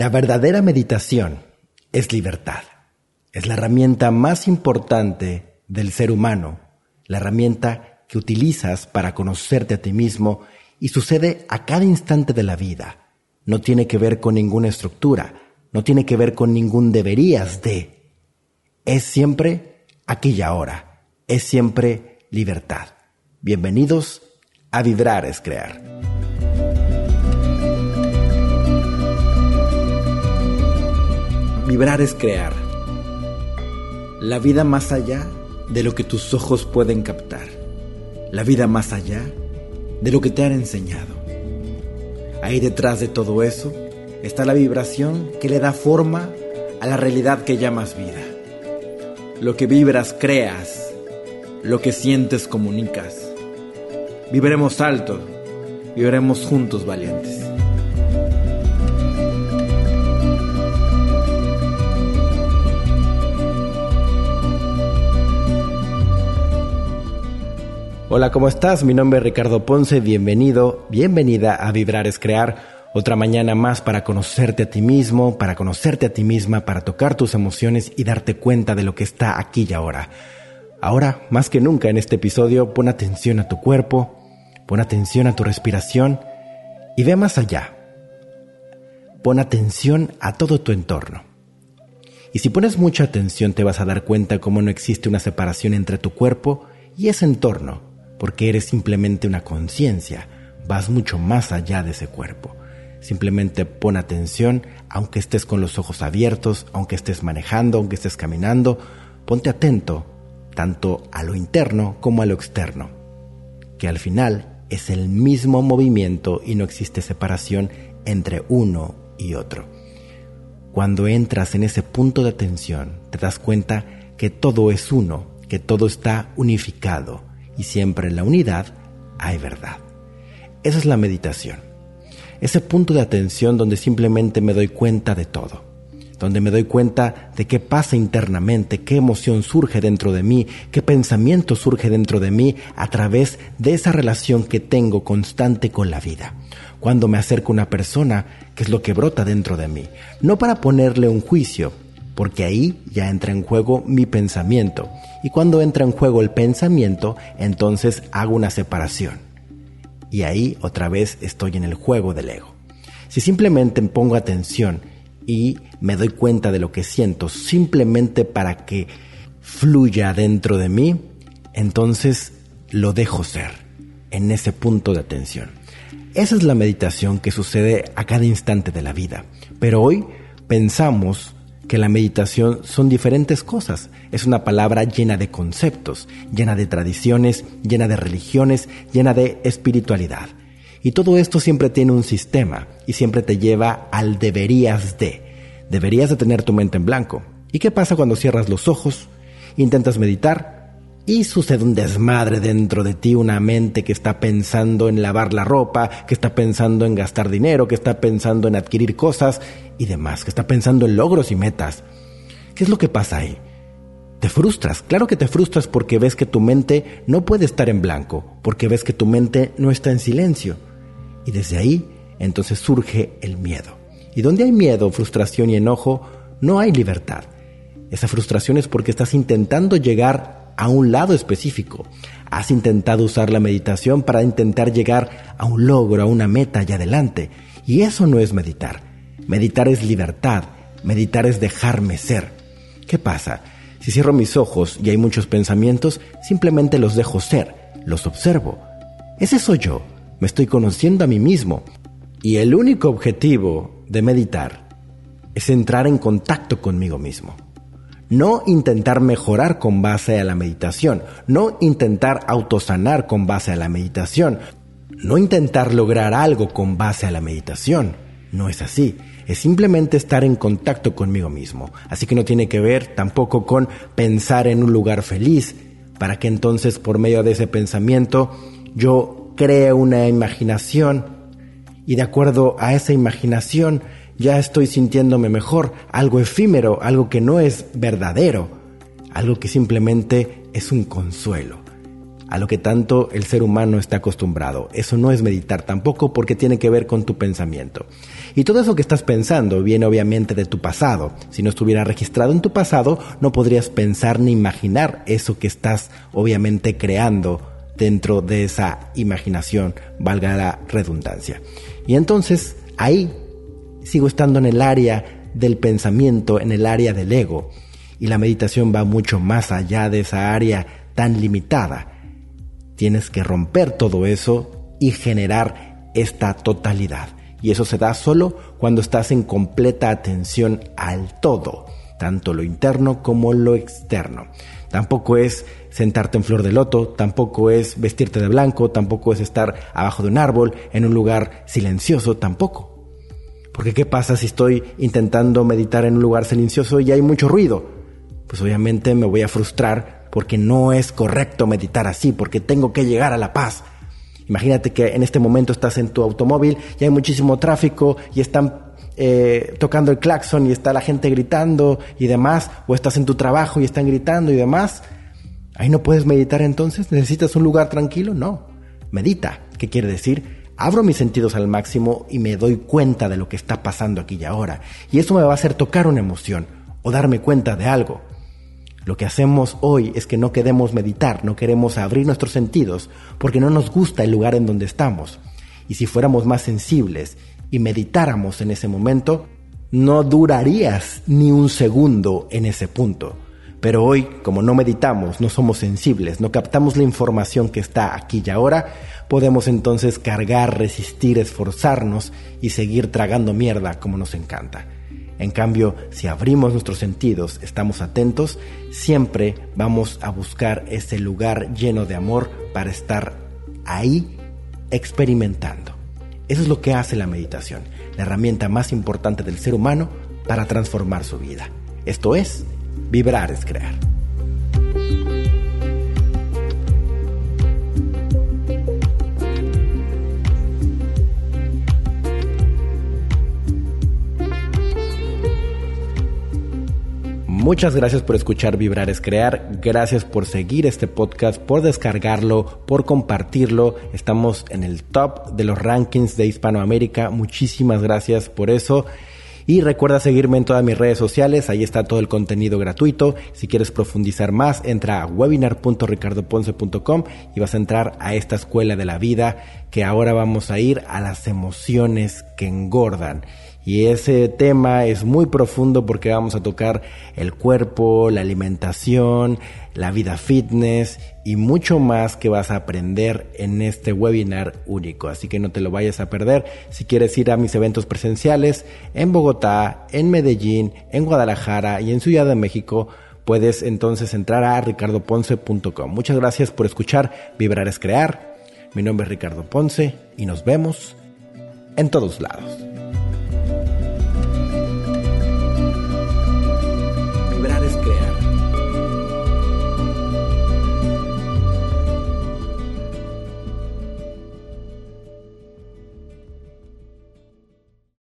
La verdadera meditación es libertad. Es la herramienta más importante del ser humano, la herramienta que utilizas para conocerte a ti mismo y sucede a cada instante de la vida. No tiene que ver con ninguna estructura, no tiene que ver con ningún deberías de. Es siempre aquella hora, es siempre libertad. Bienvenidos a Vibrar es Crear. Vibrar es crear. La vida más allá de lo que tus ojos pueden captar. La vida más allá de lo que te han enseñado. Ahí detrás de todo eso está la vibración que le da forma a la realidad que llamas vida. Lo que vibras creas, lo que sientes comunicas. Viviremos alto, viviremos juntos valientes. Hola, ¿cómo estás? Mi nombre es Ricardo Ponce, bienvenido, bienvenida a Vibrar es Crear. Otra mañana más para conocerte a ti mismo, para conocerte a ti misma, para tocar tus emociones y darte cuenta de lo que está aquí y ahora. Ahora, más que nunca en este episodio, pon atención a tu cuerpo, Pon atención a tu respiración y ve más allá. Pon atención a todo tu entorno. Y si pones mucha atención te vas a dar cuenta cómo no existe una separación entre tu cuerpo y ese entorno, porque eres simplemente una conciencia, vas mucho más allá de ese cuerpo. Simplemente pon atención, aunque estés con los ojos abiertos, aunque estés manejando, aunque estés caminando, ponte atento tanto a lo interno como a lo externo, que al final es el mismo movimiento y no existe separación entre uno y otro. Cuando entras en ese punto de atención, te das cuenta que todo es uno, que todo está unificado y siempre en la unidad hay verdad. Esa es la meditación. Ese punto de atención donde simplemente me doy cuenta de todo donde me doy cuenta de qué pasa internamente, qué emoción surge dentro de mí, qué pensamiento surge dentro de mí a través de esa relación que tengo constante con la vida. Cuando me acerco a una persona, qué es lo que brota dentro de mí. No para ponerle un juicio, porque ahí ya entra en juego mi pensamiento. Y cuando entra en juego el pensamiento, entonces hago una separación. Y ahí otra vez estoy en el juego del ego. Si simplemente pongo atención y me doy cuenta de lo que siento simplemente para que fluya dentro de mí, entonces lo dejo ser en ese punto de atención. Esa es la meditación que sucede a cada instante de la vida. Pero hoy pensamos que la meditación son diferentes cosas. Es una palabra llena de conceptos, llena de tradiciones, llena de religiones, llena de espiritualidad. Y todo esto siempre tiene un sistema y siempre te lleva al deberías de. Deberías de tener tu mente en blanco. ¿Y qué pasa cuando cierras los ojos, intentas meditar y sucede un desmadre dentro de ti, una mente que está pensando en lavar la ropa, que está pensando en gastar dinero, que está pensando en adquirir cosas y demás, que está pensando en logros y metas? ¿Qué es lo que pasa ahí? Te frustras, claro que te frustras porque ves que tu mente no puede estar en blanco, porque ves que tu mente no está en silencio y desde ahí, entonces surge el miedo. Y donde hay miedo, frustración y enojo, no hay libertad. Esa frustración es porque estás intentando llegar a un lado específico. Has intentado usar la meditación para intentar llegar a un logro, a una meta y adelante. Y eso no es meditar. Meditar es libertad. Meditar es dejarme ser. ¿Qué pasa? Si cierro mis ojos y hay muchos pensamientos, simplemente los dejo ser, los observo. Ese soy yo me estoy conociendo a mí mismo. Y el único objetivo de meditar es entrar en contacto conmigo mismo. No intentar mejorar con base a la meditación, no intentar autosanar con base a la meditación, no intentar lograr algo con base a la meditación. No es así, es simplemente estar en contacto conmigo mismo. Así que no tiene que ver tampoco con pensar en un lugar feliz, para que entonces por medio de ese pensamiento yo cree una imaginación y de acuerdo a esa imaginación ya estoy sintiéndome mejor, algo efímero, algo que no es verdadero, algo que simplemente es un consuelo, a lo que tanto el ser humano está acostumbrado. Eso no es meditar tampoco porque tiene que ver con tu pensamiento. Y todo eso que estás pensando viene obviamente de tu pasado. Si no estuviera registrado en tu pasado, no podrías pensar ni imaginar eso que estás obviamente creando dentro de esa imaginación, valga la redundancia. Y entonces ahí sigo estando en el área del pensamiento, en el área del ego. Y la meditación va mucho más allá de esa área tan limitada. Tienes que romper todo eso y generar esta totalidad. Y eso se da solo cuando estás en completa atención al todo, tanto lo interno como lo externo. Tampoco es sentarte en flor de loto, tampoco es vestirte de blanco, tampoco es estar abajo de un árbol, en un lugar silencioso, tampoco. Porque ¿qué pasa si estoy intentando meditar en un lugar silencioso y hay mucho ruido? Pues obviamente me voy a frustrar porque no es correcto meditar así, porque tengo que llegar a la paz. Imagínate que en este momento estás en tu automóvil y hay muchísimo tráfico y están eh, tocando el claxon y está la gente gritando y demás, o estás en tu trabajo y están gritando y demás. Ahí no puedes meditar entonces, necesitas un lugar tranquilo, no. Medita, ¿qué quiere decir? Abro mis sentidos al máximo y me doy cuenta de lo que está pasando aquí y ahora. Y eso me va a hacer tocar una emoción o darme cuenta de algo. Lo que hacemos hoy es que no queremos meditar, no queremos abrir nuestros sentidos, porque no nos gusta el lugar en donde estamos. Y si fuéramos más sensibles y meditáramos en ese momento, no durarías ni un segundo en ese punto. Pero hoy, como no meditamos, no somos sensibles, no captamos la información que está aquí y ahora, podemos entonces cargar, resistir, esforzarnos y seguir tragando mierda como nos encanta. En cambio, si abrimos nuestros sentidos, estamos atentos, siempre vamos a buscar ese lugar lleno de amor para estar ahí experimentando. Eso es lo que hace la meditación, la herramienta más importante del ser humano para transformar su vida. Esto es, vibrar es crear. Muchas gracias por escuchar Vibrar es Crear, gracias por seguir este podcast, por descargarlo, por compartirlo. Estamos en el top de los rankings de Hispanoamérica. Muchísimas gracias por eso. Y recuerda seguirme en todas mis redes sociales, ahí está todo el contenido gratuito. Si quieres profundizar más, entra a webinar.ricardoponce.com y vas a entrar a esta escuela de la vida que ahora vamos a ir a las emociones que engordan. Y ese tema es muy profundo porque vamos a tocar el cuerpo, la alimentación, la vida fitness y mucho más que vas a aprender en este webinar único. Así que no te lo vayas a perder. Si quieres ir a mis eventos presenciales en Bogotá, en Medellín, en Guadalajara y en Ciudad de México, puedes entonces entrar a ricardoponce.com. Muchas gracias por escuchar Vibrar es Crear. Mi nombre es Ricardo Ponce y nos vemos en todos lados.